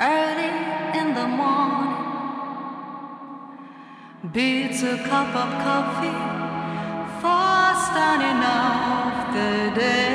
early in the morning beats a cup of coffee fast starting off the day.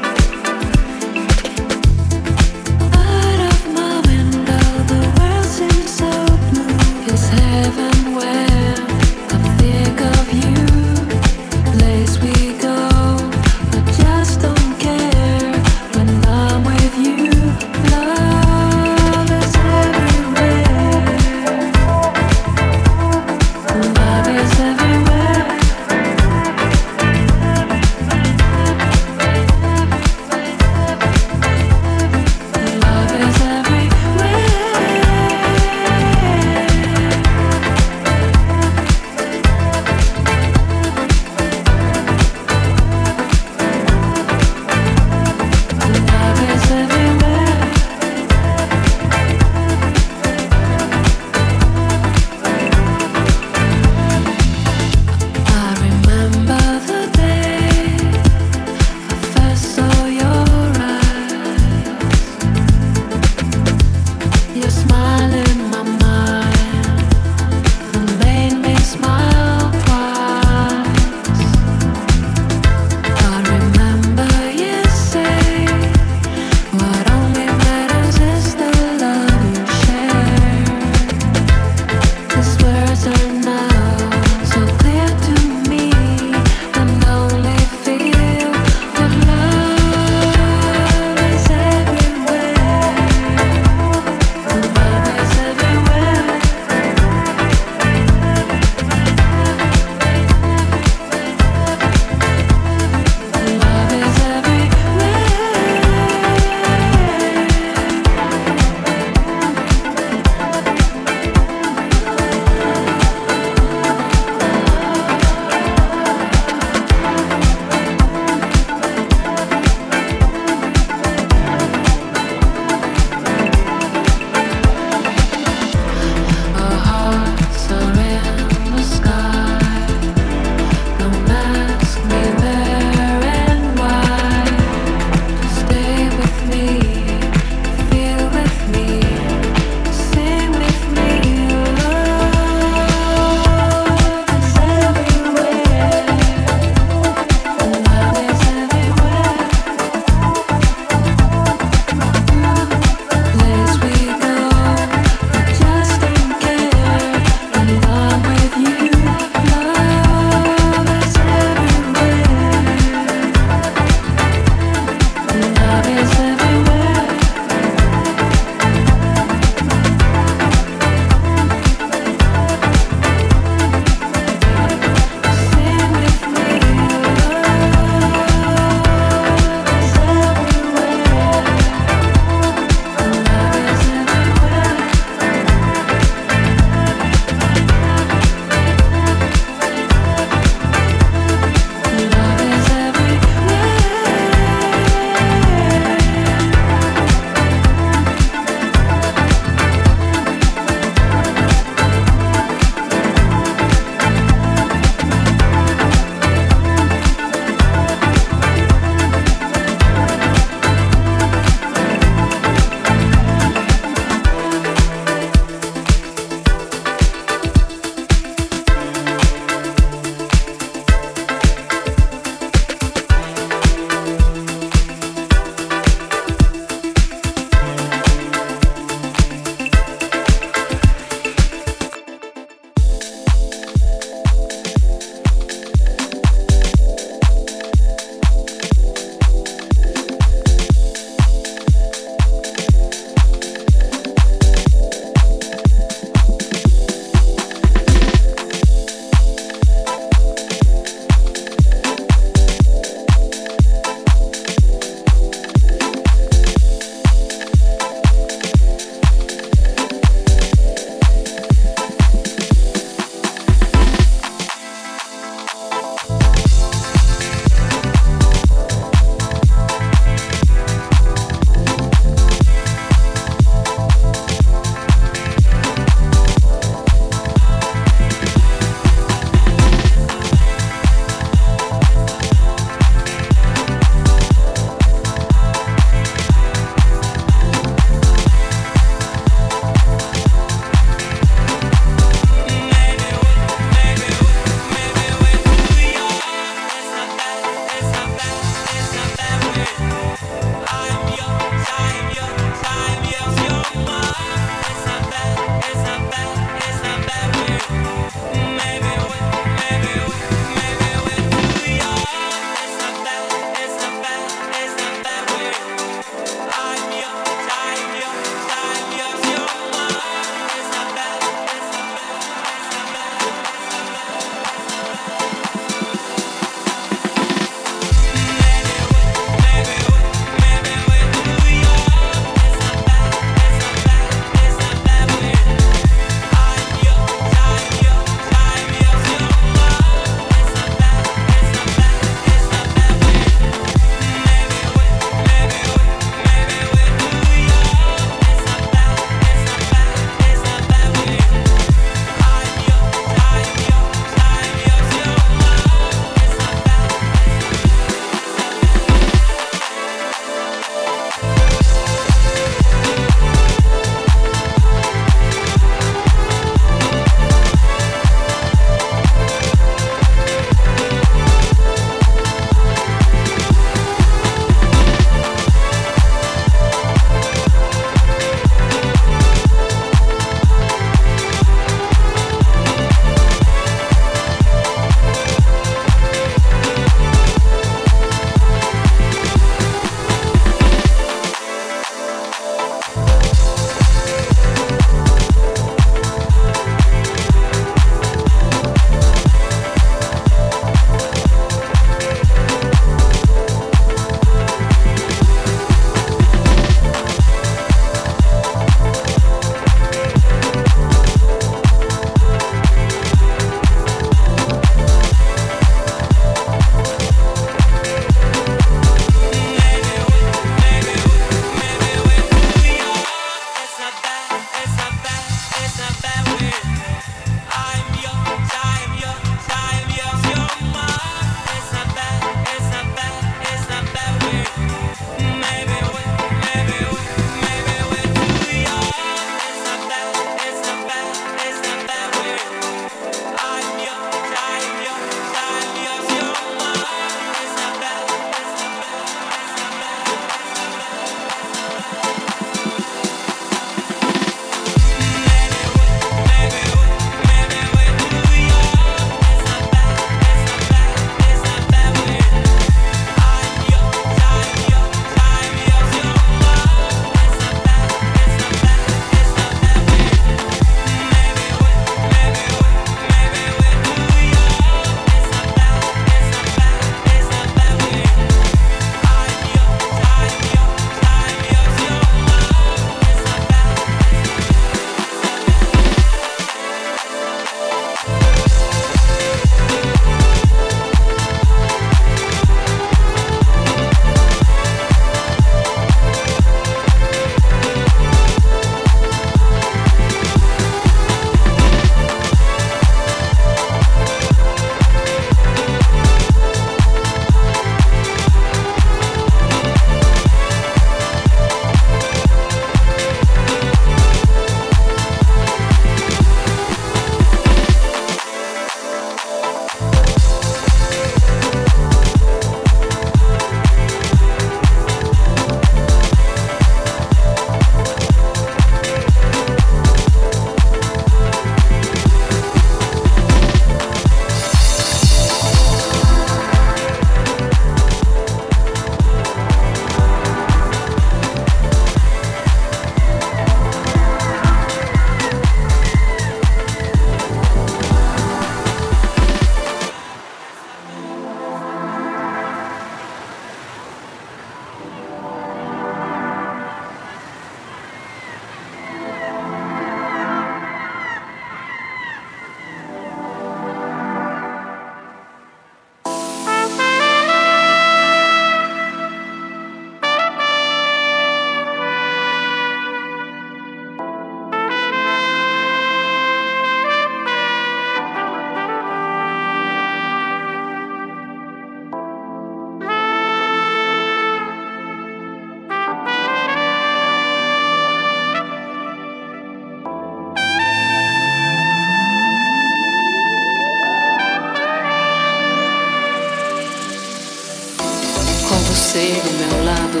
você do meu lado,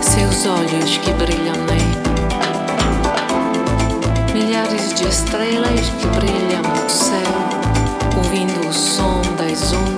seus olhos que brilham nele, milhares de estrelas que brilham no céu, ouvindo o som das ondas.